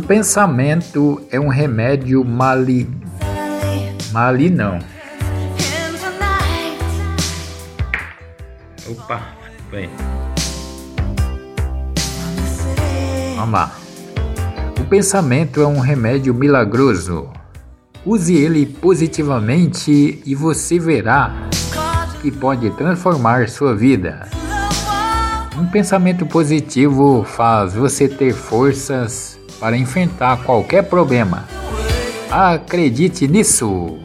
pensamento é um remédio mali. Mali não. Opa, vem. Vamos lá. O pensamento é um remédio milagroso. Use ele positivamente e você verá que pode transformar sua vida. Um pensamento positivo faz você ter forças para enfrentar qualquer problema. Acredite nisso!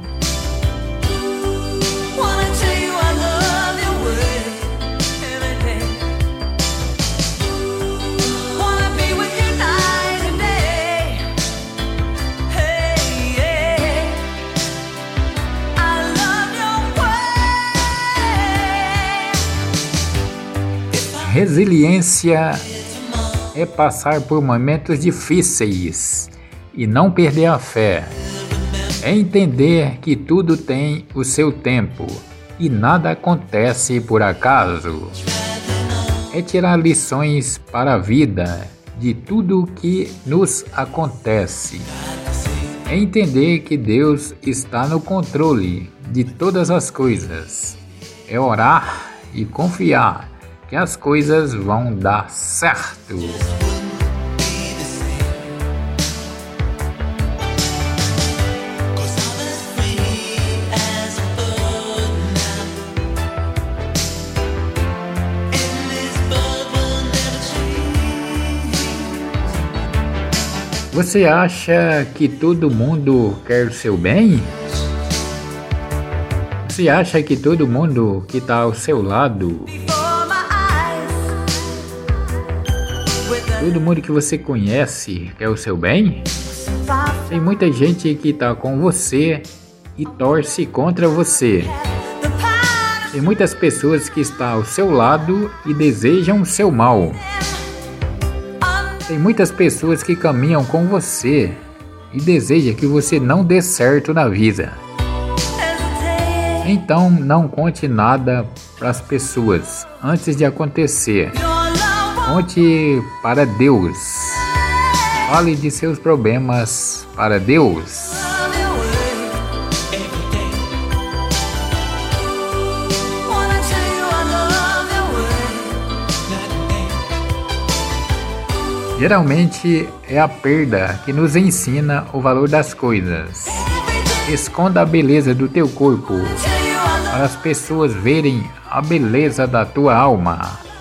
Resiliência é passar por momentos difíceis e não perder a fé. É entender que tudo tem o seu tempo e nada acontece por acaso. É tirar lições para a vida de tudo que nos acontece. É entender que Deus está no controle de todas as coisas. É orar e confiar que as coisas vão dar certo. Você acha que todo mundo quer o seu bem? Você acha que todo mundo que está ao seu lado Todo mundo que você conhece quer o seu bem? Tem muita gente que está com você e torce contra você. Tem muitas pessoas que estão ao seu lado e desejam o seu mal. Tem muitas pessoas que caminham com você e desejam que você não dê certo na vida. Então não conte nada para as pessoas antes de acontecer. Conte para Deus. Fale de seus problemas para Deus. Geralmente é a perda que nos ensina o valor das coisas. Esconda a beleza do teu corpo para as pessoas verem a beleza da tua alma.